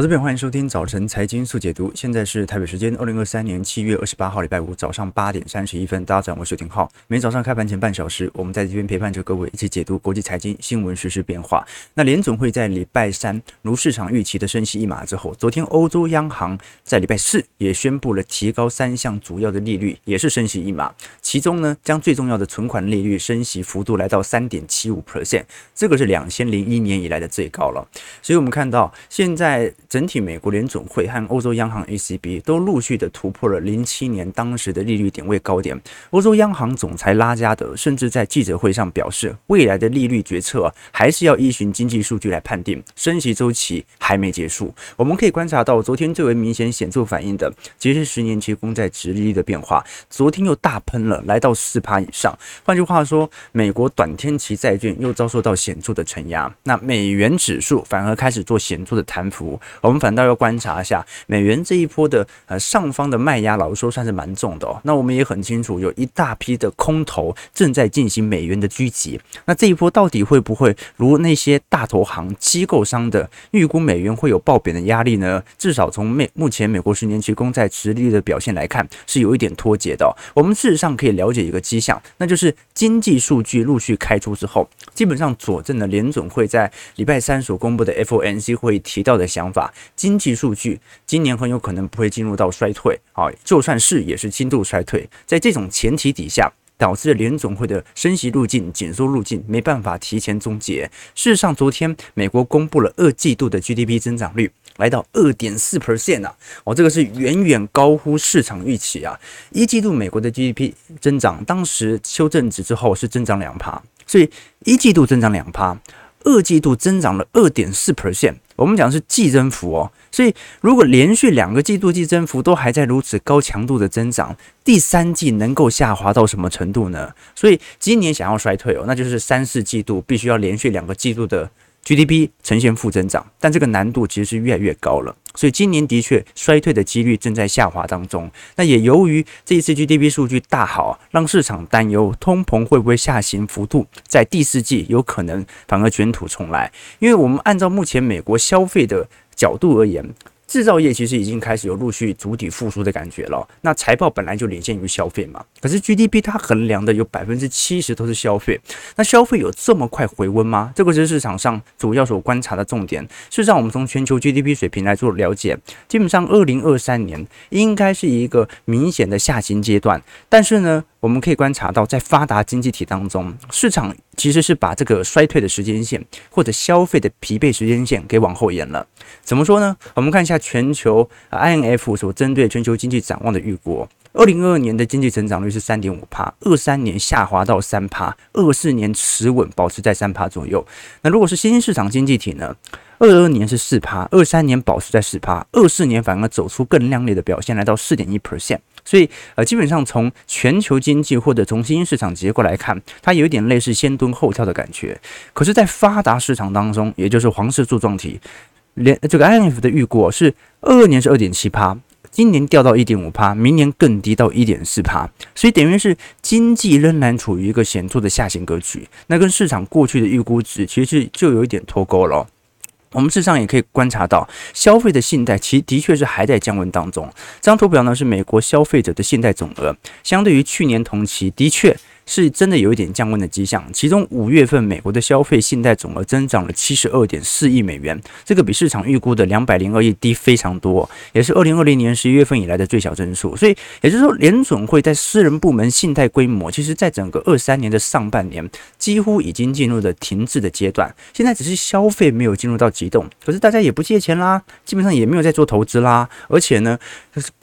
我这边欢迎收听早晨财经速解读。现在是台北时间二零二三年七月二十八号礼拜五早上八点三十一分。大家早上好，我是丁浩。每天早上开盘前半小时，我们在这边陪伴着各位一起解读国际财经新闻、实时变化。那联准会在礼拜三如市场预期的升息一码之后，昨天欧洲央行在礼拜四也宣布了提高三项主要的利率，也是升息一码。其中呢，将最重要的存款利率升息幅度来到三点七五 percent，这个是两千零一年以来的最高了。所以我们看到现在。整体美国联总会和欧洲央行 ECB 都陆续的突破了零七年当时的利率点位高点。欧洲央行总裁拉加德甚至在记者会上表示，未来的利率决策还是要依循经济数据来判定，升息周期还没结束。我们可以观察到，昨天最为明显显著反应的，其实是十年期公债殖利率的变化，昨天又大喷了，来到四趴以上。换句话说，美国短天期债券又遭受到显著的承压，那美元指数反而开始做显著的弹幅。我们反倒要观察一下美元这一波的呃上方的卖压，老实说算是蛮重的哦。那我们也很清楚，有一大批的空头正在进行美元的狙击。那这一波到底会不会如那些大投行、机构商的预估美元会有爆贬的压力呢？至少从美目前美国十年期公债持利率的表现来看，是有一点脱节的哦。我们事实上可以了解一个迹象，那就是经济数据陆续开出之后，基本上佐证了联准会在礼拜三所公布的 FOMC 会议提到的想法。经济数据今年很有可能不会进入到衰退，啊，就算是也是轻度衰退。在这种前提底下，导致联总会的升息路径、紧缩路径没办法提前终结。事实上，昨天美国公布了二季度的 GDP 增长率来到二点四 percent 啊，哦，这个是远远高乎市场预期啊。一季度美国的 GDP 增长当时修正值之后是增长两趴，所以一季度增长两趴。二季度增长了二点四 percent，我们讲是季增幅哦，所以如果连续两个季度季增幅都还在如此高强度的增长，第三季能够下滑到什么程度呢？所以今年想要衰退哦，那就是三四季度必须要连续两个季度的。GDP 呈现负增长，但这个难度其实是越来越高了，所以今年的确衰退的几率正在下滑当中。那也由于这一次 GDP 数据大好，让市场担忧通膨会不会下行幅度在第四季有可能反而卷土重来。因为我们按照目前美国消费的角度而言。制造业其实已经开始有陆续筑底复苏的感觉了。那财报本来就领先于消费嘛，可是 GDP 它衡量的有百分之七十都是消费。那消费有这么快回温吗？这个是市场上主要所观察的重点。事实上，我们从全球 GDP 水平来做了解，基本上二零二三年应该是一个明显的下行阶段。但是呢，我们可以观察到，在发达经济体当中，市场其实是把这个衰退的时间线或者消费的疲惫时间线给往后延了。怎么说呢？我们看一下全球 INF 所针对全球经济展望的预估，二零二二年的经济增长率是三点五趴，二三年下滑到三趴，二四年持稳保持在三趴左右。那如果是新兴市场经济体呢？二二年是四趴，二三年保持在四趴，二四年反而走出更亮丽的表现，来到四点一 percent。所以，呃，基本上从全球经济或者从新兴市场结构来看，它有一点类似先蹲后跳的感觉。可是，在发达市场当中，也就是黄色柱状体，连这个 IMF 的预估是二二年是二点七趴，今年掉到一点五趴，明年更低到一点四趴。所以，等于是经济仍然处于一个显著的下行格局。那跟市场过去的预估值其实就有一点脱钩了。我们事实上也可以观察到，消费的信贷其的确是还在降温当中。这张图表呢，是美国消费者的信贷总额，相对于去年同期，的确。是真的有一点降温的迹象，其中五月份美国的消费信贷总额增长了七十二点四亿美元，这个比市场预估的两百零二亿低非常多，也是二零二零年十一月份以来的最小增速。所以也就是说，联准会在私人部门信贷规模，其实在整个二三年的上半年几乎已经进入了停滞的阶段，现在只是消费没有进入到急冻，可是大家也不借钱啦，基本上也没有在做投资啦，而且呢，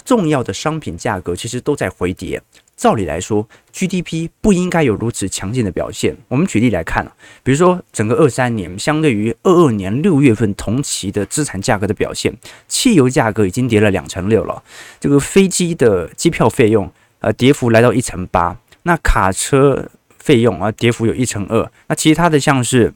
重要的商品价格其实都在回跌。照理来说，GDP 不应该有如此强劲的表现。我们举例来看，比如说整个二三年，相对于二二年六月份同期的资产价格的表现，汽油价格已经跌了两成六了。这个飞机的机票费用，呃，跌幅来到一成八。那卡车费用啊，跌幅有一成二。那其他的像是。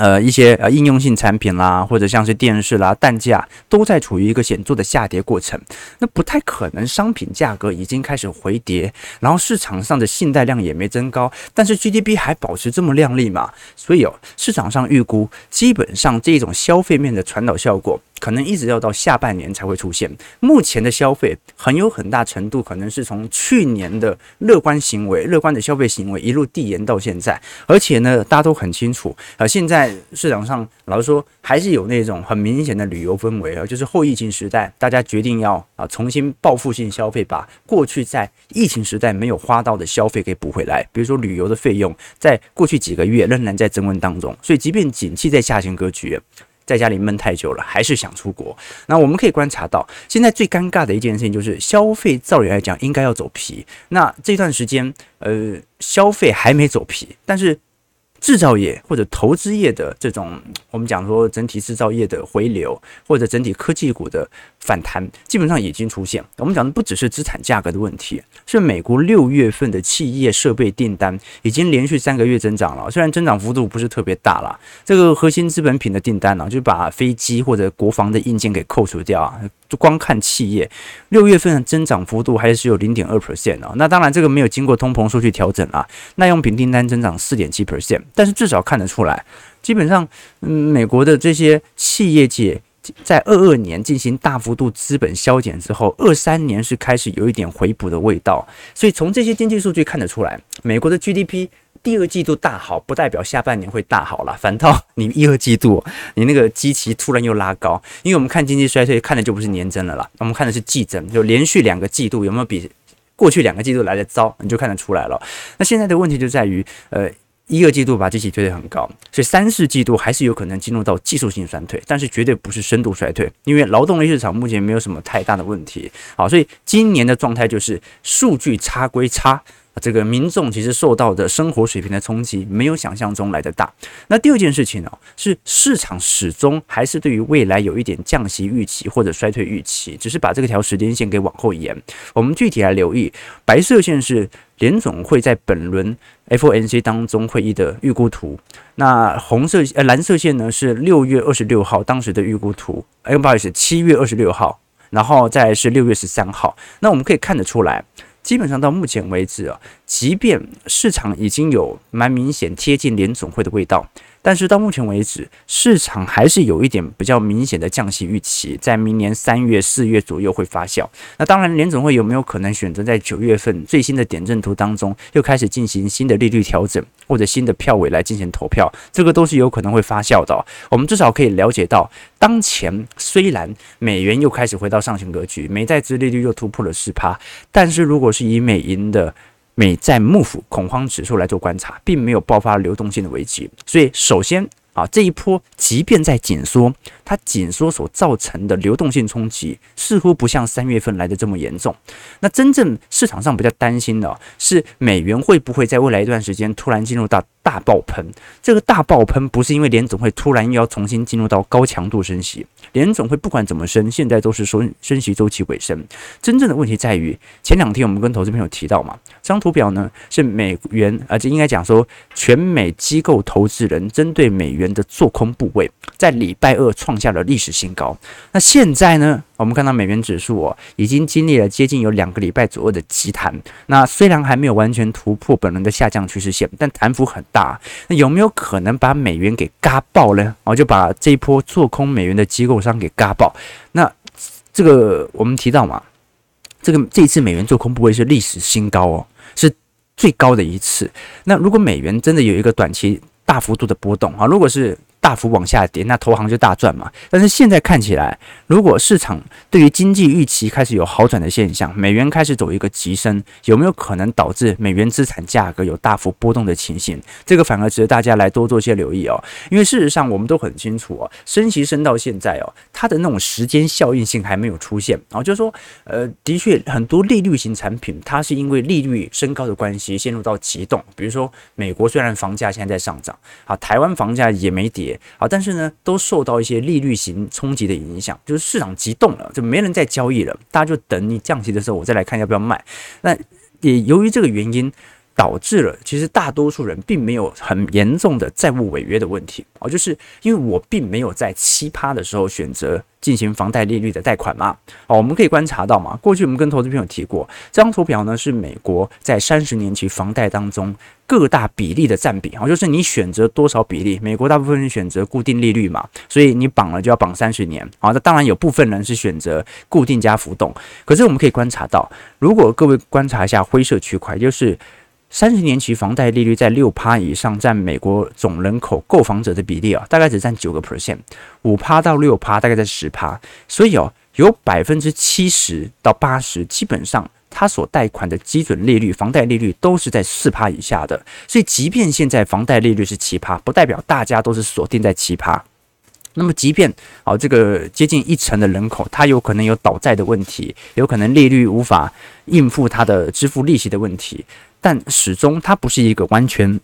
呃，一些呃应用性产品啦，或者像是电视啦，蛋价都在处于一个显著的下跌过程。那不太可能，商品价格已经开始回跌，然后市场上的信贷量也没增高，但是 GDP 还保持这么靓丽嘛？所以哦，市场上预估，基本上这种消费面的传导效果可能一直要到下半年才会出现。目前的消费很有很大程度可能是从去年的乐观行为、乐观的消费行为一路递延到现在，而且呢，大家都很清楚，呃，现在市场上老实说还是有那种很明显的旅游氛围啊，就是后疫情时代，大家决定要啊重新报复性消费，把过去在疫情时代没有花到的消费给补回来。比如说旅游的费用，在过去几个月仍然在增温当中，所以即便景气在下行格局。在家里闷太久了，还是想出国。那我们可以观察到，现在最尴尬的一件事情就是消费，照理来讲应该要走皮。那这段时间，呃，消费还没走皮，但是。制造业或者投资业的这种，我们讲说整体制造业的回流，或者整体科技股的反弹，基本上已经出现。我们讲的不只是资产价格的问题，是美国六月份的企业设备订单已经连续三个月增长了，虽然增长幅度不是特别大了。这个核心资本品的订单呢，就把飞机或者国防的硬件给扣除掉啊。就光看企业，六月份的增长幅度还是有零点二 percent 哦。那当然，这个没有经过通膨数据调整啊。耐用品订单增长四点七 percent，但是至少看得出来，基本上，嗯，美国的这些企业界在二二年进行大幅度资本削减之后，二三年是开始有一点回补的味道。所以从这些经济数据看得出来，美国的 GDP。第二季度大好，不代表下半年会大好了。反倒你一二季度，你那个基期突然又拉高，因为我们看经济衰退看的就不是年增了啦，我们看的是季增，就连续两个季度有没有比过去两个季度来的糟，你就看得出来了。那现在的问题就在于，呃，一二季度把基期推得很高，所以三四季度还是有可能进入到技术性衰退，但是绝对不是深度衰退，因为劳动力市场目前没有什么太大的问题。好，所以今年的状态就是数据差归差。这个民众其实受到的生活水平的冲击没有想象中来的大。那第二件事情呢，是市场始终还是对于未来有一点降息预期或者衰退预期，只是把这个条时间线给往后延。我们具体来留意，白色线是联总会在本轮 FOMC 当中会议的预估图，那红色呃蓝色线呢是六月二十六号当时的预估图，哎不好意思，七月二十六号，然后再是六月十三号。那我们可以看得出来。基本上到目前为止啊，即便市场已经有蛮明显贴近联总会的味道。但是到目前为止，市场还是有一点比较明显的降息预期，在明年三月、四月左右会发酵。那当然，联总会有没有可能选择在九月份最新的点阵图当中又开始进行新的利率调整，或者新的票尾来进行投票？这个都是有可能会发酵的。我们至少可以了解到，当前虽然美元又开始回到上行格局，美债殖利率又突破了四趴，但是如果是以美银的美债幕府恐慌指数来做观察，并没有爆发流动性的危机，所以首先啊，这一波即便在紧缩，它紧缩所造成的流动性冲击似乎不像三月份来的这么严重。那真正市场上比较担心的是美元会不会在未来一段时间突然进入到大爆喷，这个大爆喷不是因为联总会突然又要重新进入到高强度升息，联总会不管怎么升，现在都是说升息周期尾声。真正的问题在于，前两天我们跟投资朋友提到嘛，这张图表呢是美元，而且应该讲说全美机构投资人针对美元的做空部位，在礼拜二创下了历史新高。那现在呢？我们看到美元指数哦，已经经历了接近有两个礼拜左右的急弹。那虽然还没有完全突破本轮的下降趋势线，但弹幅很大。那有没有可能把美元给嘎爆呢？哦，就把这一波做空美元的机构商给嘎爆。那这个我们提到嘛，这个这一次美元做空部位是历史新高哦，是最高的一次。那如果美元真的有一个短期大幅度的波动啊，如果是大幅往下跌，那投行就大赚嘛。但是现在看起来，如果市场对于经济预期开始有好转的现象，美元开始走一个急升，有没有可能导致美元资产价格有大幅波动的情形？这个反而值得大家来多做些留意哦。因为事实上我们都很清楚哦，升息升到现在哦，它的那种时间效应性还没有出现。然后就是说，呃，的确很多利率型产品，它是因为利率升高的关系陷入到急冻。比如说，美国虽然房价现在在上涨，啊，台湾房价也没跌。好，但是呢，都受到一些利率型冲击的影响，就是市场急动了，就没人再交易了，大家就等你降息的时候，我再来看要不要卖。那也由于这个原因，导致了其实大多数人并没有很严重的债务违约的问题。哦，就是因为我并没有在七趴的时候选择进行房贷利率的贷款嘛。哦，我们可以观察到嘛，过去我们跟投资朋友提过，这张图表呢是美国在三十年期房贷当中各大比例的占比。哦，就是你选择多少比例，美国大部分人选择固定利率嘛，所以你绑了就要绑三十年。啊，那当然有部分人是选择固定加浮动，可是我们可以观察到，如果各位观察一下灰色区块，就是。三十年期房贷利率在六趴以上，占美国总人口购房者的比例啊，大概只占九个 percent，五趴到六趴大概在十趴，所以哦，有百分之七十到八十，基本上他所贷款的基准利率，房贷利率都是在四趴以下的，所以即便现在房贷利率是七趴，不代表大家都是锁定在七趴。那么，即便啊，这个接近一成的人口，他有可能有倒债的问题，有可能利率无法应付他的支付利息的问题。但始终它不是一个完全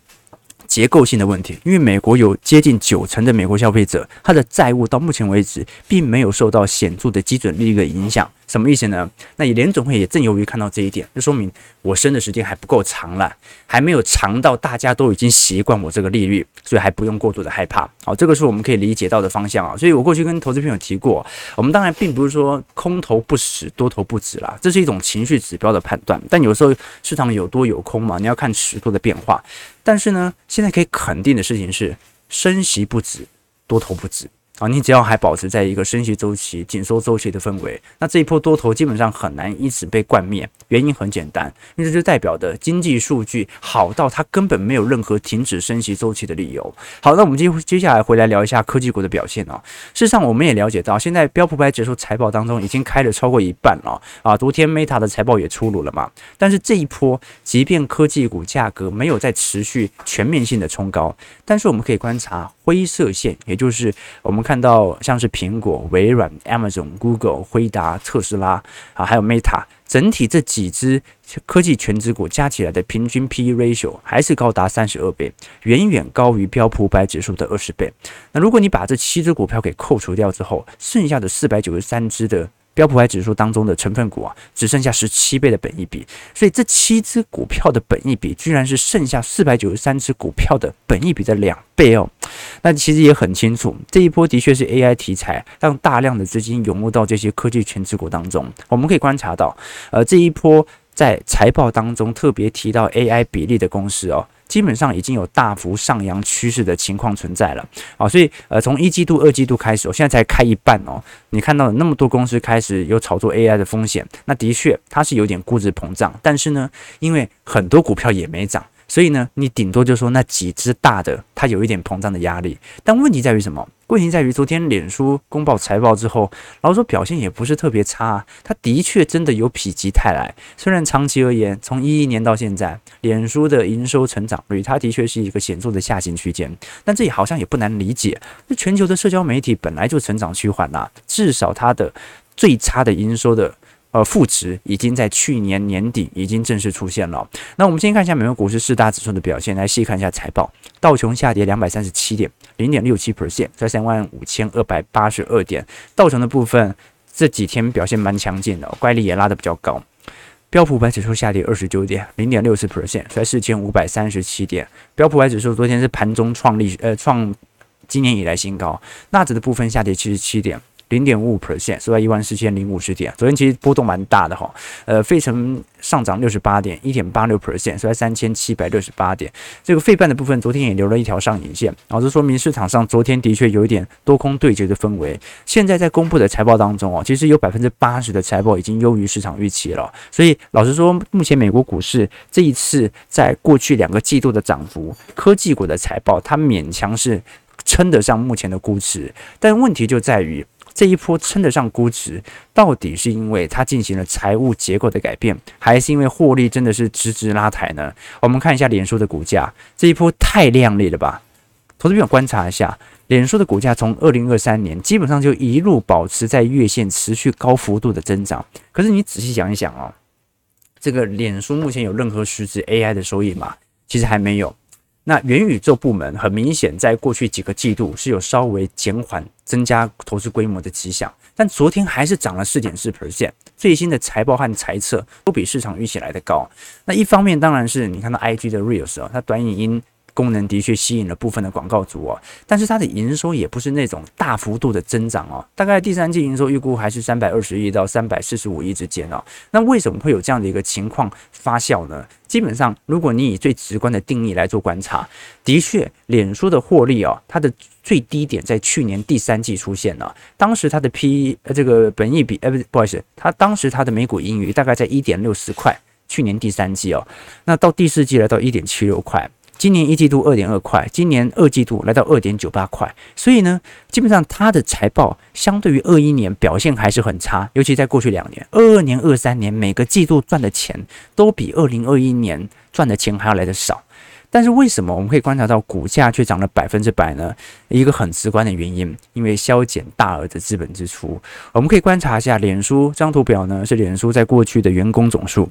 结构性的问题，因为美国有接近九成的美国消费者，他的债务到目前为止并没有受到显著的基准利率的影响。什么意思呢？那也联总会也正由于看到这一点，就说明我生的时间还不够长了，还没有长到大家都已经习惯我这个利率，所以还不用过度的害怕。好，这个是我们可以理解到的方向啊。所以我过去跟投资朋友提过，我们当然并不是说空头不死，多头不止啦，这是一种情绪指标的判断。但有时候市场有多有空嘛，你要看尺度的变化。但是呢，现在可以肯定的事情是，升息不止，多头不止。啊，你只要还保持在一个升息周期、紧缩周期的氛围，那这一波多头基本上很难因此被冠灭。原因很简单，因为这就代表的经济数据好到它根本没有任何停止升息周期的理由。好，那我们接接下来回来聊一下科技股的表现啊。事实上，我们也了解到，现在标普五百指数财报当中已经开了超过一半了啊。昨天 Meta 的财报也出炉了嘛。但是这一波，即便科技股价格没有再持续全面性的冲高，但是我们可以观察灰色线，也就是我们。看到像是苹果、微软、Amazon、Google、辉达、特斯拉啊，还有 Meta，整体这几只科技全值股加起来的平均 PE ratio 还是高达三十二倍，远远高于标普五百指数的二十倍。那如果你把这七只股票给扣除掉之后，剩下的四百九十三只的。标普五百指数当中的成分股啊，只剩下十七倍的本益比，所以这七只股票的本益比居然是剩下四百九十三只股票的本益比的两倍哦。那其实也很清楚，这一波的确是 AI 题材让大量的资金涌入到这些科技权值股当中。我们可以观察到，呃，这一波在财报当中特别提到 AI 比例的公司哦。基本上已经有大幅上扬趋势的情况存在了啊，所以呃，从一季度、二季度开始，我现在才开一半哦。你看到那么多公司开始有炒作 AI 的风险，那的确它是有点估值膨胀，但是呢，因为很多股票也没涨。所以呢，你顶多就说那几只大的，它有一点膨胀的压力。但问题在于什么？问题在于昨天脸书公布财报之后，老实说表现也不是特别差。它的确真的有否极泰来。虽然长期而言，从一一年到现在，脸书的营收成长率，它的确是一个显著的下行区间。但这也好像也不难理解。那全球的社交媒体本来就成长趋缓呐，至少它的最差的营收的。呃，负值已经在去年年底已经正式出现了。那我们先看一下美国股市四大指数的表现，来细看一下财报。道琼下跌两百三十七点，零点六七 percent，在三万五千二百八十二点。道琼的部分这几天表现蛮强劲的，乖离也拉得比较高。标普五百指数下跌二十九点，零点六四 percent，在四千五百三十七点。标普五百指数昨天是盘中创历呃创今年以来新高。纳指的部分下跌七十七点。零点五五 percent，收在一万四千零五十点。昨天其实波动蛮大的哈，呃，费城上涨六十八点，一点八六 percent，收在三千七百六十八点。这个费半的部分，昨天也留了一条上影线，然后这说明市场上昨天的确有一点多空对决的氛围。现在在公布的财报当中哦，其实有百分之八十的财报已经优于市场预期了。所以老实说，目前美国股市这一次在过去两个季度的涨幅，科技股的财报它勉强是称得上目前的估值，但问题就在于。这一波称得上估值，到底是因为它进行了财务结构的改变，还是因为获利真的是直直拉抬呢？我们看一下脸书的股价，这一波太亮丽了吧？投资朋友观察一下，脸书的股价从二零二三年基本上就一路保持在月线持续高幅度的增长，可是你仔细想一想哦，这个脸书目前有任何实质 AI 的收益吗？其实还没有。那元宇宙部门很明显在过去几个季度是有稍微减缓增加投资规模的迹象，但昨天还是涨了四点四 percent。最新的财报和财测都比市场预期来的高。那一方面当然是你看到 IG 的 Reels 啊，它短影音。功能的确吸引了部分的广告主哦，但是它的营收也不是那种大幅度的增长哦，大概第三季营收预估还是三百二十亿到三百四十五亿之间哦。那为什么会有这样的一个情况发酵呢？基本上，如果你以最直观的定义来做观察，的确，脸书的获利哦，它的最低点在去年第三季出现了，当时它的 P 呃这个本益比呃不不好意思，它当时它的每股盈余大概在一点六十块，去年第三季哦，那到第四季来到一点七六块。今年一季度二点二块，今年二季度来到二点九八块，所以呢，基本上它的财报相对于二一年表现还是很差，尤其在过去两年，二二年、二三年每个季度赚的钱都比二零二一年赚的钱还要来得少。但是为什么我们可以观察到股价却涨了百分之百呢？一个很直观的原因，因为削减大额的资本支出。我们可以观察一下脸书这张图表呢，是脸书在过去的员工总数。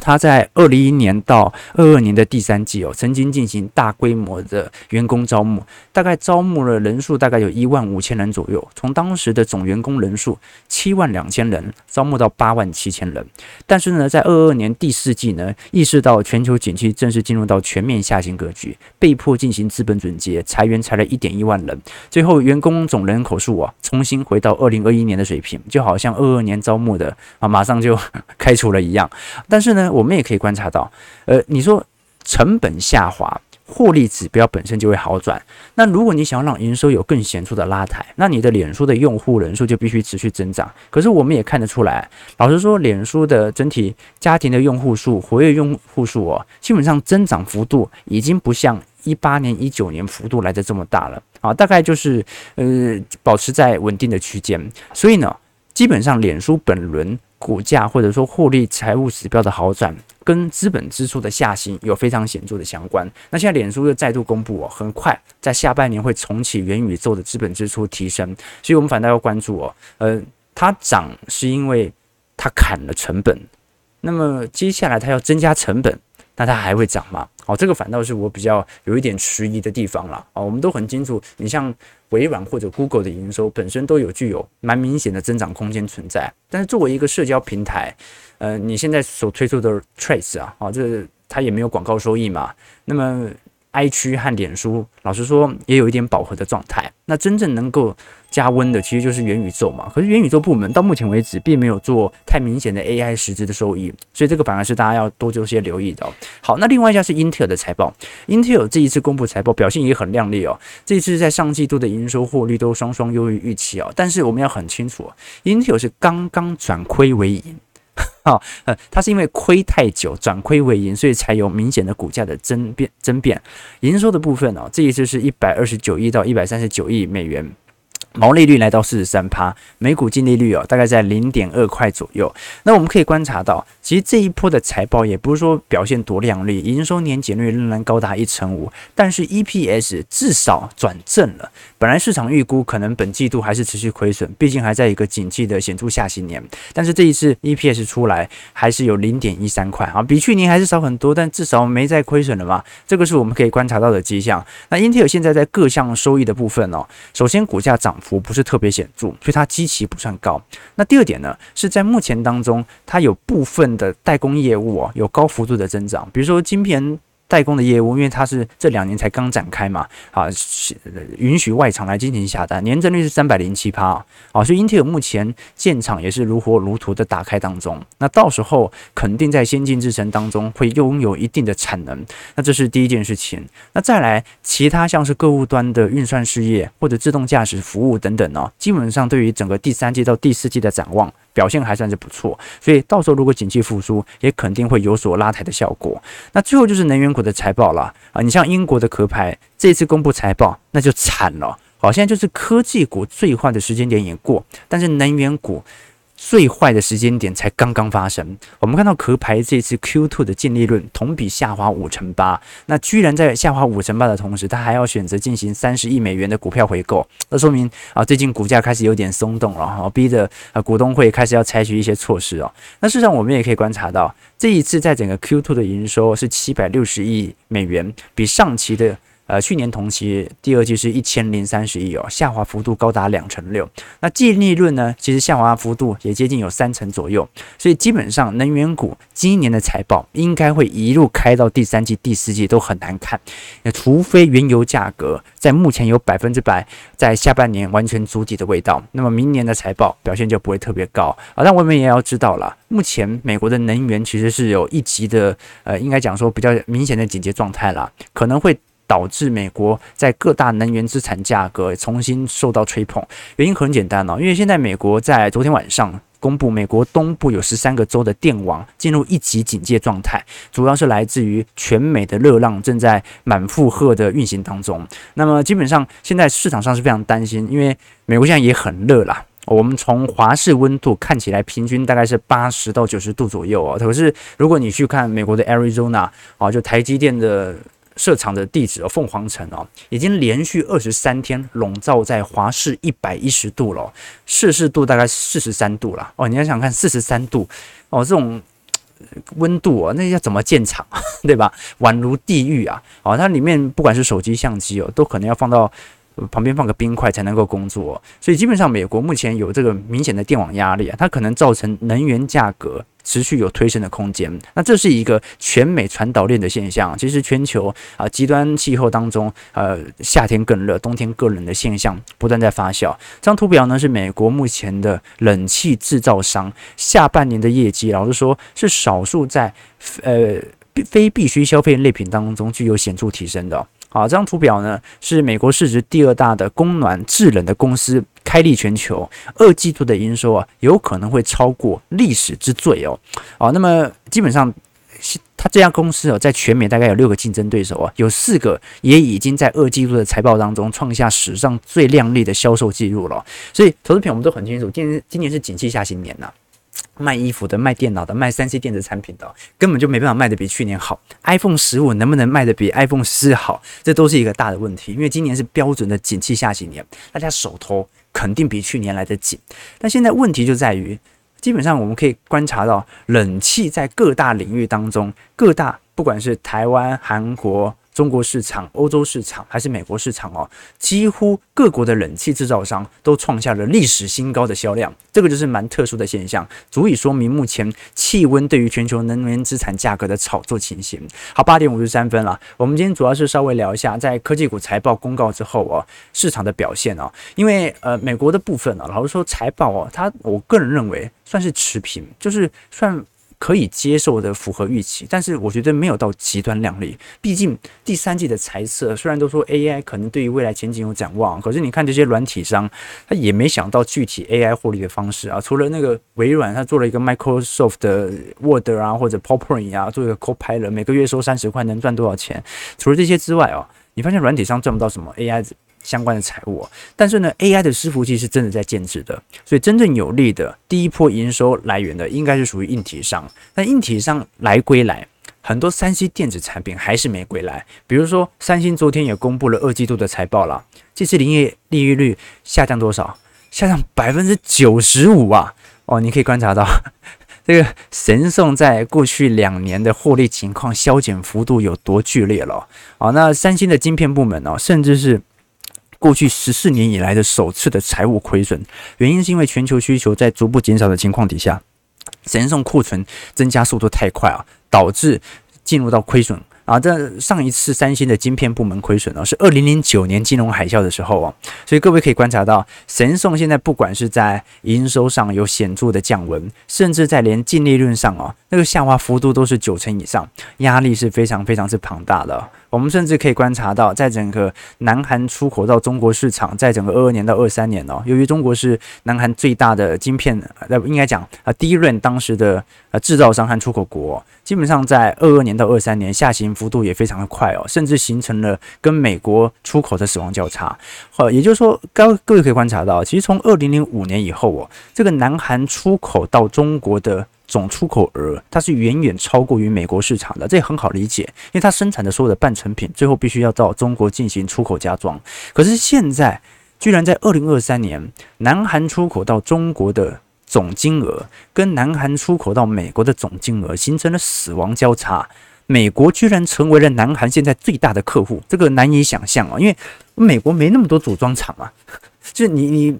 他在二零一一年到二二年的第三季哦，曾经进行大规模的员工招募，大概招募了人数大概有一万五千人左右，从当时的总员工人数七万两千人招募到八万七千人。但是呢，在二二年第四季呢，意识到全球景气正式进入到全面下行格局，被迫进行资本准结，裁员裁了一点一万人，最后员工总人口数啊，重新回到二零二一年的水平，就好像二二年招募的啊，马上就开除了一样。但是呢。我们也可以观察到，呃，你说成本下滑，获利指标本身就会好转。那如果你想要让营收有更显著的拉抬，那你的脸书的用户人数就必须持续增长。可是我们也看得出来，老实说，脸书的整体家庭的用户数、活跃用户数哦，基本上增长幅度已经不像一八年、一九年幅度来得这么大了啊，大概就是呃保持在稳定的区间。所以呢，基本上脸书本轮。股价或者说获利财务指标的好转，跟资本支出的下行有非常显著的相关。那现在脸书又再度公布哦，很快在下半年会重启元宇宙的资本支出提升，所以我们反倒要关注哦。呃，它涨是因为它砍了成本，那么接下来它要增加成本，那它还会涨吗？哦，这个反倒是我比较有一点迟疑的地方了。哦，我们都很清楚，你像。微软或者 Google 的营收本身都有具有蛮明显的增长空间存在，但是作为一个社交平台，呃，你现在所推出的 Trace 啊，啊，这它也没有广告收益嘛，那么。I 区和脸书，老实说也有一点饱和的状态。那真正能够加温的，其实就是元宇宙嘛。可是元宇宙部门到目前为止，并没有做太明显的 AI 实质的收益，所以这个反而是大家要多做些留意的。好，那另外一家是 Intel 的财报，Intel 这一次公布财报表现也很亮丽哦。这一次在上季度的营收获利都双双优于预期哦。但是我们要很清楚，Intel 是刚刚转亏为盈。好，呃，它是因为亏太久，转亏为盈，所以才有明显的股价的增变增变。营收的部分哦，这一次是一百二十九亿到一百三十九亿美元。毛利率来到四十三趴，每股净利率哦，大概在零点二块左右。那我们可以观察到，其实这一波的财报也不是说表现多亮丽，营收年减率仍然高达一成五，但是 EPS 至少转正了。本来市场预估可能本季度还是持续亏损，毕竟还在一个景气的显著下行年。但是这一次 EPS 出来还是有零点一三块啊，比去年还是少很多，但至少没再亏损了嘛。这个是我们可以观察到的迹象。那 Intel 现在在各项收益的部分哦，首先股价涨。幅不是特别显著，所以它基期不算高。那第二点呢，是在目前当中，它有部分的代工业务哦，有高幅度的增长，比如说晶片。代工的业务，因为它是这两年才刚展开嘛，啊，允许外厂来进行下单，年增率是三百零七趴啊，所以英特尔目前建厂也是如火如荼的打开当中，那到时候肯定在先进制程当中会拥有一定的产能，那这是第一件事情。那再来，其他像是客户端的运算事业或者自动驾驶服务等等呢，基本上对于整个第三季到第四季的展望。表现还算是不错，所以到时候如果景气复苏，也肯定会有所拉抬的效果。那最后就是能源股的财报了啊，你像英国的壳牌这次公布财报，那就惨了。好，现在就是科技股最坏的时间点也过，但是能源股最坏的时间点才刚刚发生。我们看到壳牌这次 Q2 的净利润同比下滑五成八，那居然在下滑五成八的同时，他还要选择进行三十亿美元的股票回购，那说明啊，最近股价开始有点松动了哈，逼着啊股东会开始要采取一些措施哦。那事实上，我们也可以观察到，这一次在整个 Q2 的营收是七百六十亿美元，比上期的。呃，去年同期第二季是一千零三十亿哦，下滑幅度高达两成六。那净利润呢，其实下滑幅度也接近有三成左右。所以基本上能源股今年的财报应该会一路开到第三季、第四季都很难看。那除非原油价格在目前有百分之百在下半年完全筑底的味道，那么明年的财报表现就不会特别高啊。但我们也要知道了，目前美国的能源其实是有一级的，呃，应该讲说比较明显的紧急状态了，可能会。导致美国在各大能源资产价格重新受到吹捧，原因很简单哦，因为现在美国在昨天晚上公布，美国东部有十三个州的电网进入一级警戒状态，主要是来自于全美的热浪正在满负荷的运行当中。那么基本上现在市场上是非常担心，因为美国现在也很热啦。我们从华氏温度看起来平均大概是八十到九十度左右哦，可是如果你去看美国的 Arizona 啊，就台积电的。设厂的地址哦，凤凰城哦，已经连续二十三天笼罩在华氏一百一十度了，摄氏度大概四十三度了哦。你要想看四十三度哦，这种温度哦，那要怎么建厂 对吧？宛如地狱啊！哦，它里面不管是手机、相机哦，都可能要放到旁边放个冰块才能够工作。所以基本上，美国目前有这个明显的电网压力啊，它可能造成能源价格。持续有推升的空间，那这是一个全美传导链的现象。其实全球啊极端气候当中，呃夏天更热，冬天更冷的现象不断在发酵。这张图表呢是美国目前的冷气制造商下半年的业绩，老实说是少数在呃非必需消费类品当中具有显著提升的。啊，这张图表呢是美国市值第二大的供暖制冷的公司。开利全球二季度的营收啊，有可能会超过历史之最哦。哦，那么基本上，他这家公司哦，在全美大概有六个竞争对手啊，有四个也已经在二季度的财报当中创下史上最亮丽的销售记录了。所以，投资品我们都很清楚，今年今年是景气下行年呐。卖衣服的、卖电脑的、卖三 C 电子产品的，根本就没办法卖得比去年好。iPhone 十五能不能卖得比 iPhone 十四好，这都是一个大的问题。因为今年是标准的景气下行年，大家手头肯定比去年来得紧。但现在问题就在于，基本上我们可以观察到，冷气在各大领域当中，各大不管是台湾、韩国。中国市场、欧洲市场还是美国市场哦，几乎各国的冷气制造商都创下了历史新高的销量，这个就是蛮特殊的现象，足以说明目前气温对于全球能源资产价格的炒作情形。好，八点五十三分了，我们今天主要是稍微聊一下，在科技股财报公告之后哦，市场的表现哦，因为呃美国的部分啊，老实说财报哦，它我个人认为算是持平，就是算。可以接受的，符合预期，但是我觉得没有到极端亮丽。毕竟第三季的财测虽然都说 AI 可能对于未来前景有展望，可是你看这些软体商，他也没想到具体 AI 获利的方式啊。除了那个微软，他做了一个 Microsoft 的 Word 啊，或者 PowerPoint 啊，做一个 Copilot，每个月收三十块，能赚多少钱？除了这些之外哦，你发现软体商赚不到什么 AI。相关的财务，但是呢，AI 的伺服器是真的在建制的，所以真正有利的第一波营收来源的，应该是属于硬体商。但硬体商来归来，很多三 C 电子产品还是没归来。比如说，三星昨天也公布了二季度的财报了，这次营业利润率下降多少？下降百分之九十五啊！哦，你可以观察到 这个神送在过去两年的获利情况削减幅度有多剧烈了。哦，那三星的晶片部门呢，甚至是。过去十四年以来的首次的财务亏损，原因是因为全球需求在逐步减少的情况底下，神送库存增加速度太快啊，导致进入到亏损。啊，这上一次三星的晶片部门亏损哦，是二零零九年金融海啸的时候啊，所以各位可以观察到，神送现在不管是在营收上有显著的降温，甚至在连净利润上啊，那个下滑幅度都是九成以上，压力是非常非常之庞大的。我们甚至可以观察到，在整个南韩出口到中国市场，在整个二二年到二三年哦，由于中国是南韩最大的晶片，呃，应该讲啊，第一轮当时的呃制造商和出口国，基本上在二二年到二三年下行幅度也非常的快哦，甚至形成了跟美国出口的死亡交叉。呃，也就是说，各各位可以观察到，其实从二零零五年以后哦，这个南韩出口到中国的。总出口额它是远远超过于美国市场的，这也很好理解，因为它生产的所有的半成品最后必须要到中国进行出口加装。可是现在居然在二零二三年，南韩出口到中国的总金额跟南韩出口到美国的总金额形成了死亡交叉，美国居然成为了南韩现在最大的客户，这个难以想象啊！因为美国没那么多组装厂啊，就是你你。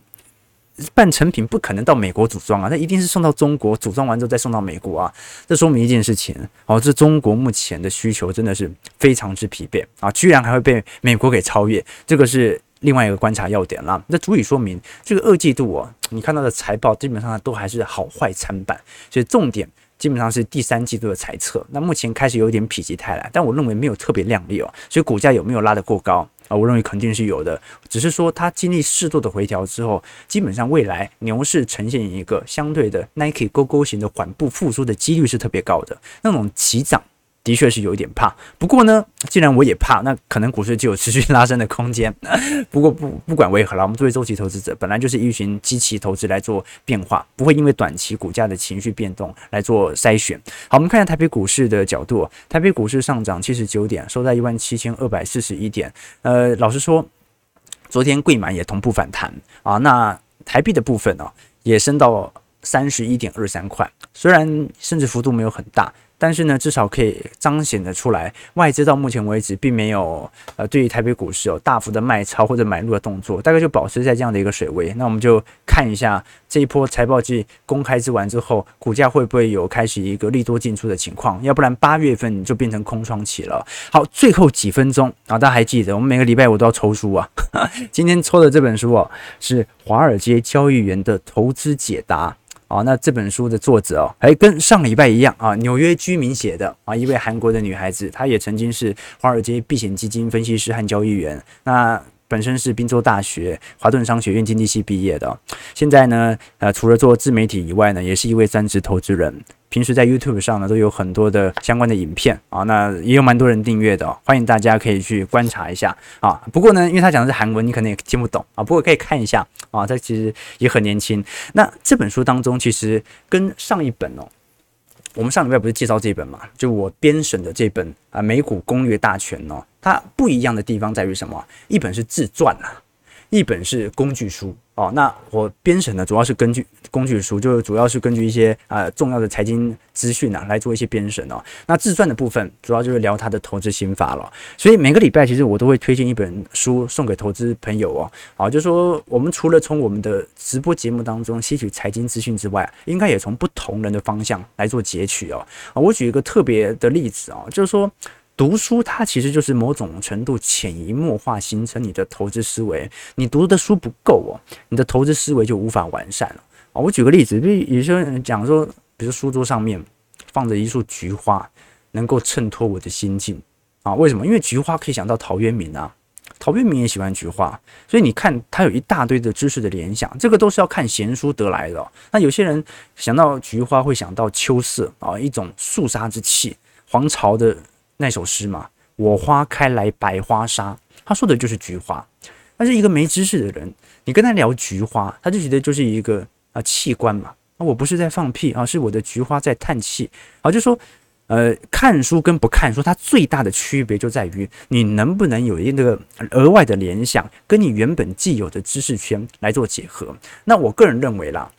半成品不可能到美国组装啊，那一定是送到中国组装完之后再送到美国啊。这说明一件事情哦，这中国目前的需求真的是非常之疲惫啊，居然还会被美国给超越，这个是另外一个观察要点啦。那足以说明这个二季度哦，你看到的财报基本上都还是好坏参半，所以重点基本上是第三季度的猜测。那目前开始有点否极泰来，但我认为没有特别亮丽哦，所以股价有没有拉得过高？啊，我认为肯定是有的，只是说它经历适度的回调之后，基本上未来牛市呈现一个相对的 Nike 勾勾型的缓步复苏的几率是特别高的，那种急涨。的确是有一点怕，不过呢，既然我也怕，那可能股市就有持续拉升的空间。不过不不管为何啦，我们作为周期投资者，本来就是依循基期投资来做变化，不会因为短期股价的情绪变动来做筛选。好，我们看一下台北股市的角度，台北股市上涨七十九点，收在一万七千二百四十一点。呃，老实说，昨天贵买也同步反弹啊。那台币的部分呢、也升到三十一点二三块，虽然升值幅度没有很大。但是呢，至少可以彰显得出来，外资到目前为止并没有呃，对于台北股市有大幅的卖超或者买入的动作，大概就保持在这样的一个水位。那我们就看一下这一波财报季公开之完之后，股价会不会有开始一个利多进出的情况？要不然八月份就变成空窗期了。好，最后几分钟啊，大家还记得我们每个礼拜五都要抽书啊，今天抽的这本书哦，是华尔街交易员的投资解答。啊，那这本书的作者哦，还跟上礼拜一样啊，纽约居民写的啊，一位韩国的女孩子，她也曾经是华尔街避险基金分析师和交易员。那本身是宾州大学华顿商学院经济系毕业的，现在呢，呃，除了做自媒体以外呢，也是一位专职投资人。平时在 YouTube 上呢，都有很多的相关的影片啊，那也有蛮多人订阅的，欢迎大家可以去观察一下啊。不过呢，因为他讲的是韩文，你可能也听不懂啊。不过可以看一下啊，他其实也很年轻。那这本书当中，其实跟上一本哦，我们上礼拜不是介绍这本嘛，就我编审的这本啊《美股攻略大全》哦，它不一样的地方在于什么？一本是自传啊，一本是工具书。哦，那我编审呢，主要是根据工具书，就是主要是根据一些呃重要的财经资讯啊来做一些编审哦。那自传的部分，主要就是聊他的投资心法了。所以每个礼拜其实我都会推荐一本书送给投资朋友哦。好，就说我们除了从我们的直播节目当中吸取财经资讯之外，应该也从不同人的方向来做截取哦。啊，我举一个特别的例子啊，就是说。读书，它其实就是某种程度潜移默化形成你的投资思维。你读的书不够哦，你的投资思维就无法完善了啊。我举个例子，比如有些人讲说，比如书桌上面放着一束菊花，能够衬托我的心境啊。为什么？因为菊花可以想到陶渊明啊，陶渊明也喜欢菊花，所以你看他有一大堆的知识的联想，这个都是要看闲书得来的。那有些人想到菊花会想到秋色啊，一种肃杀之气，黄巢的。那首诗嘛，我花开来百花杀，他说的就是菊花。但是一个没知识的人，你跟他聊菊花，他就觉得就是一个啊器官嘛。啊，我不是在放屁啊，是我的菊花在叹气。啊，就说呃，看书跟不看书，它最大的区别就在于你能不能有一个额外的联想，跟你原本既有的知识圈来做结合。那我个人认为啦，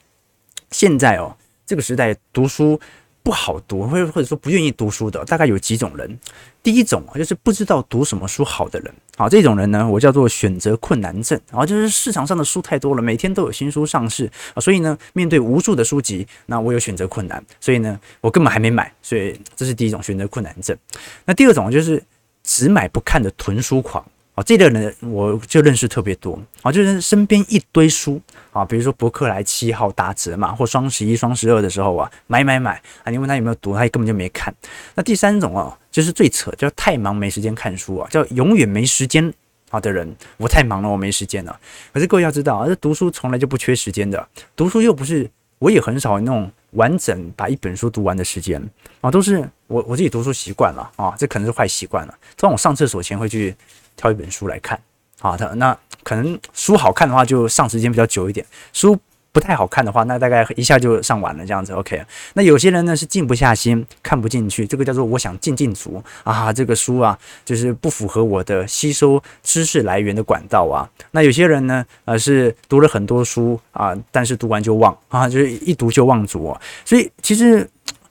现在哦，这个时代读书。不好读，或者或者说不愿意读书的，大概有几种人。第一种就是不知道读什么书好的人，好，这种人呢，我叫做选择困难症。然后就是市场上的书太多了，每天都有新书上市啊，所以呢，面对无数的书籍，那我有选择困难，所以呢，我根本还没买，所以这是第一种选择困难症。那第二种就是只买不看的囤书狂。啊，这类人我就认识特别多啊，就是身边一堆书啊，比如说博客来七号打折嘛，或双十一、双十二的时候啊，买买买啊，你问他有没有读，他根本就没看。那第三种啊，就是最扯，叫太忙没时间看书啊，叫永远没时间啊的人。我太忙了，我没时间了。可是各位要知道啊，这读书从来就不缺时间的，读书又不是，我也很少有那种完整把一本书读完的时间啊，都是我我自己读书习惯了啊，这可能是坏习惯了。通常我上厕所前会去。挑一本书来看，好的，那可能书好看的话，就上时间比较久一点；书不太好看的话，那大概一下就上完了这样子。OK，那有些人呢是静不下心，看不进去，这个叫做我想进进足啊，这个书啊就是不符合我的吸收知识来源的管道啊。那有些人呢，呃，是读了很多书啊，但是读完就忘啊，就是一读就忘祖哦。所以其实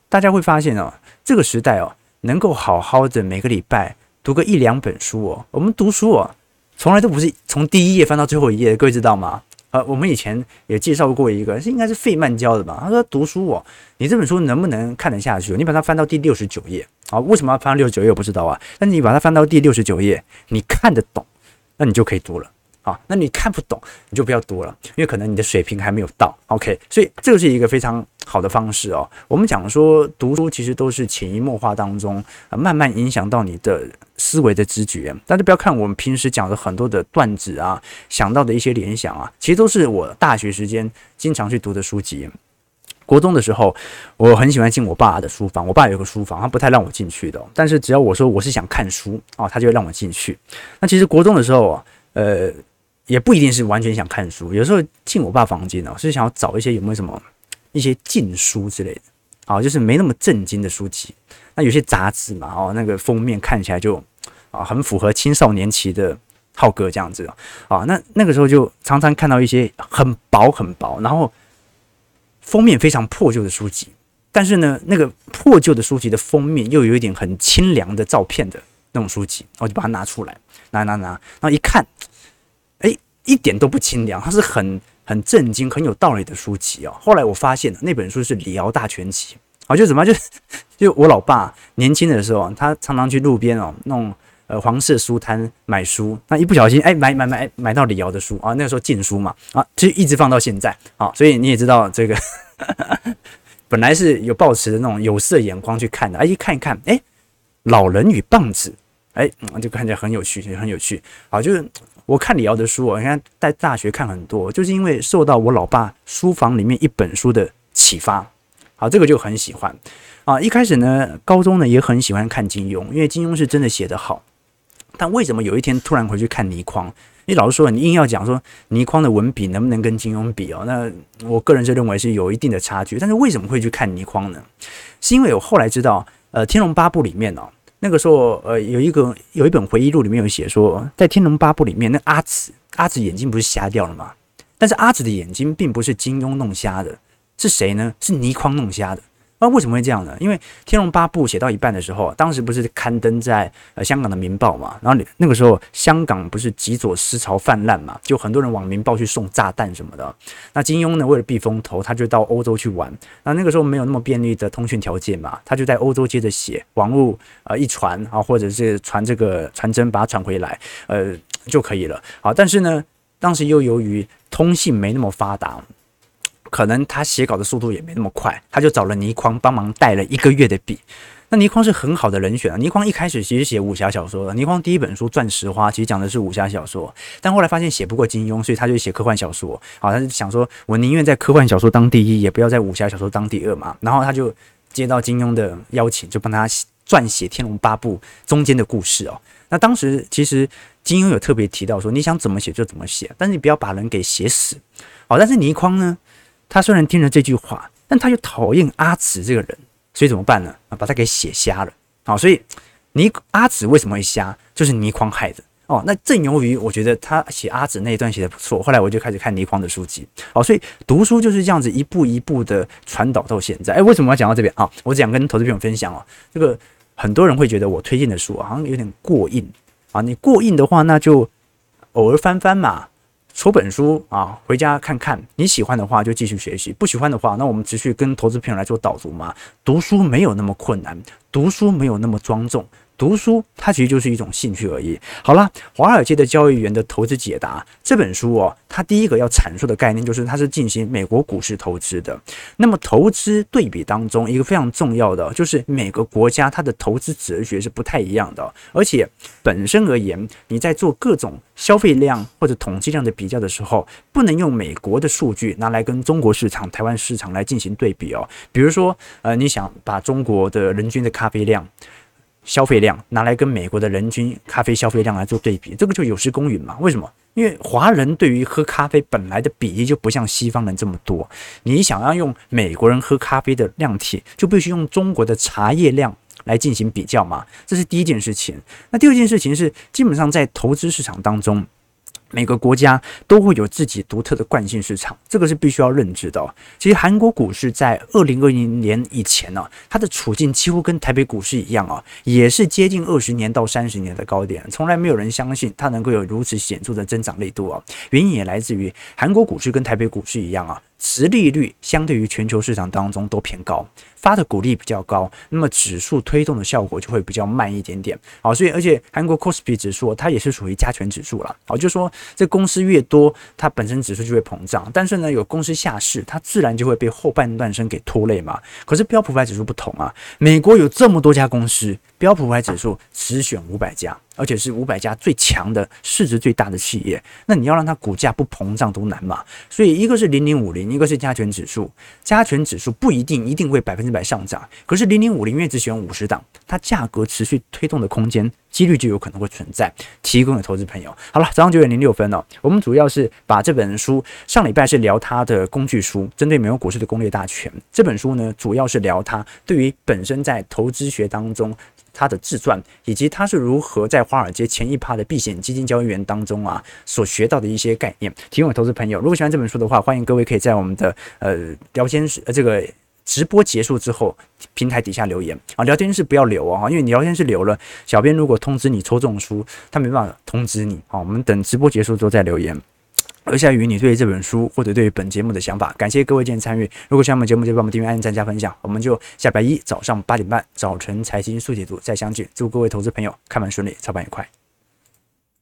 大家会发现哦，这个时代哦，能够好好的每个礼拜。读个一两本书哦，我们读书哦，从来都不是从第一页翻到最后一页，各位知道吗？呃，我们以前也介绍过一个，是应该是费曼教的吧？他说读书哦，你这本书能不能看得下去？你把它翻到第六十九页啊？为什么要翻到六十九页？我不知道啊。但你把它翻到第六十九页，你看得懂，那你就可以读了。啊，那你看不懂，你就不要读了，因为可能你的水平还没有到。OK，所以这是一个非常好的方式哦。我们讲说读书其实都是潜移默化当中啊，慢慢影响到你的思维的知觉。大家不要看我们平时讲的很多的段子啊，想到的一些联想啊，其实都是我大学时间经常去读的书籍。国中的时候，我很喜欢进我爸的书房，我爸有个书房，他不太让我进去的。但是只要我说我是想看书啊，他就会让我进去。那其实国中的时候啊，呃。也不一定是完全想看书，有时候进我爸房间呢，是想要找一些有没有什么一些禁书之类的，啊，就是没那么正经的书籍。那有些杂志嘛，哦，那个封面看起来就啊，很符合青少年期的浩哥这样子啊。那那个时候就常常看到一些很薄很薄，然后封面非常破旧的书籍，但是呢，那个破旧的书籍的封面又有一点很清凉的照片的那种书籍，我就把它拿出来，拿拿拿，然后一看。一点都不清凉，它是很很震惊、很有道理的书籍哦。后来我发现那本书是《李敖大全集》啊，就怎么就 就我老爸年轻的时候，他常常去路边哦那种呃黄色书摊买书，那一不小心哎买买买买到李敖的书啊，那个时候禁书嘛啊，就一直放到现在啊。所以你也知道这个 本来是有抱持的那种有色眼光去看的，哎一看一看哎，老人与棒子哎，就看起来很有趣，很有趣，好就是。我看李敖的书，我现在在大学看很多，就是因为受到我老爸书房里面一本书的启发，好，这个就很喜欢啊。一开始呢，高中呢也很喜欢看金庸，因为金庸是真的写得好。但为什么有一天突然回去看倪匡？你老实说，你硬要讲说倪匡的文笔能不能跟金庸比哦？那我个人是认为是有一定的差距。但是为什么会去看倪匡呢？是因为我后来知道，呃，《天龙八部》里面哦。那个时候，呃，有一个有一本回忆录，里面有写说，在《天龙八部》里面，那阿紫阿紫眼睛不是瞎掉了吗？但是阿紫的眼睛并不是金庸弄瞎的，是谁呢？是倪匡弄瞎的。那为什么会这样呢？因为《天龙八部》写到一半的时候，当时不是刊登在呃香港的《明报》嘛，然后你那个时候香港不是极左思潮泛滥嘛，就很多人往《明报》去送炸弹什么的。那金庸呢，为了避风头，他就到欧洲去玩。那那个时候没有那么便利的通讯条件嘛，他就在欧洲接着写，网络呃一传啊，或者是传这个传真把它传回来，呃就可以了。好，但是呢，当时又由于通信没那么发达。可能他写稿的速度也没那么快，他就找了倪匡帮忙带了一个月的笔。那倪匡是很好的人选啊。倪匡一开始其实写武侠小说的，倪匡第一本书《钻石花》其实讲的是武侠小说，但后来发现写不过金庸，所以他就写科幻小说。好，他就想说，我宁愿在科幻小说当第一，也不要在武侠小说当第二嘛。然后他就接到金庸的邀请，就帮他撰写《天龙八部》中间的故事哦。那当时其实金庸有特别提到说，你想怎么写就怎么写，但是你不要把人给写死。好，但是倪匡呢？他虽然听了这句话，但他又讨厌阿紫这个人，所以怎么办呢？啊，把他给写瞎了。好，所以倪阿紫为什么会瞎，就是倪匡害的。哦，那正由于我觉得他写阿紫那一段写的不错，后来我就开始看倪匡的书籍。好，所以读书就是这样子一步一步的传导到现在。哎，为什么要讲到这边啊？我只想跟投资朋友分享哦，这个很多人会觉得我推荐的书好像有点过硬啊。你过硬的话，那就偶尔翻翻嘛。抽本书啊，回家看看，你喜欢的话就继续学习，不喜欢的话，那我们持续跟投资朋友来做导读嘛。读书没有那么困难，读书没有那么庄重，读书它其实就是一种兴趣而已。好了，华尔街的交易员的投资解答这本书哦，它第一个要阐述的概念就是它是进行美国股市投资的。那么投资对比当中一个非常重要的就是每个国家它的投资哲学是不太一样的，而且本身而言，你在做各种消费量或者统计量的比较的时候，不能用美国的数据拿来跟中国市场、台湾市场来进行对比哦。比如说，呃，你想把中国的人均的咖啡量、消费量拿来跟美国的人均咖啡消费量来做对比，这个就有失公允嘛？为什么？因为华人对于喝咖啡本来的比例就不像西方人这么多，你想要用美国人喝咖啡的量体，就必须用中国的茶叶量。来进行比较嘛，这是第一件事情。那第二件事情是，基本上在投资市场当中，每个国家都会有自己独特的惯性市场，这个是必须要认知的。其实韩国股市在二零二零年以前呢，它的处境几乎跟台北股市一样啊，也是接近二十年到三十年的高点，从来没有人相信它能够有如此显著的增长力度啊。原因也来自于韩国股市跟台北股市一样啊。实利率相对于全球市场当中都偏高，发的股利比较高，那么指数推动的效果就会比较慢一点点。好，所以而且韩国 Kospi 指数它也是属于加权指数了。好，就说这公司越多，它本身指数就会膨胀，但是呢，有公司下市，它自然就会被后半段生给拖累嘛。可是标普五百指数不同啊，美国有这么多家公司，标普五百指数只选五百家。而且是五百家最强的市值最大的企业，那你要让它股价不膨胀都难嘛。所以一个是零零五零，一个是加权指数。加权指数不一定一定会百分百上涨，可是零零五零因为只选五十档，它价格持续推动的空间几率就有可能会存在。提供给投资朋友。好了，早上九点零六分了，我们主要是把这本书上礼拜是聊它的工具书，针对美国股市的攻略大全。这本书呢，主要是聊它对于本身在投资学当中。他的自传，以及他是如何在华尔街前一趴的避险基金交易员当中啊，所学到的一些概念，提供给投资朋友。如果喜欢这本书的话，欢迎各位可以在我们的呃聊天室呃这个直播结束之后，平台底下留言啊。聊天室不要留啊，因为你聊天室留了，小编如果通知你抽中书，他没办法通知你啊。我们等直播结束之后再留言。而下于你对于这本书或者对于本节目的想法，感谢各位今天参与。如果喜欢我们节目，就帮我们订阅、按赞、加分享。我们就下礼拜一早上八点半早晨财经速解读再相见。祝各位投资朋友开盘顺利，操盘愉快。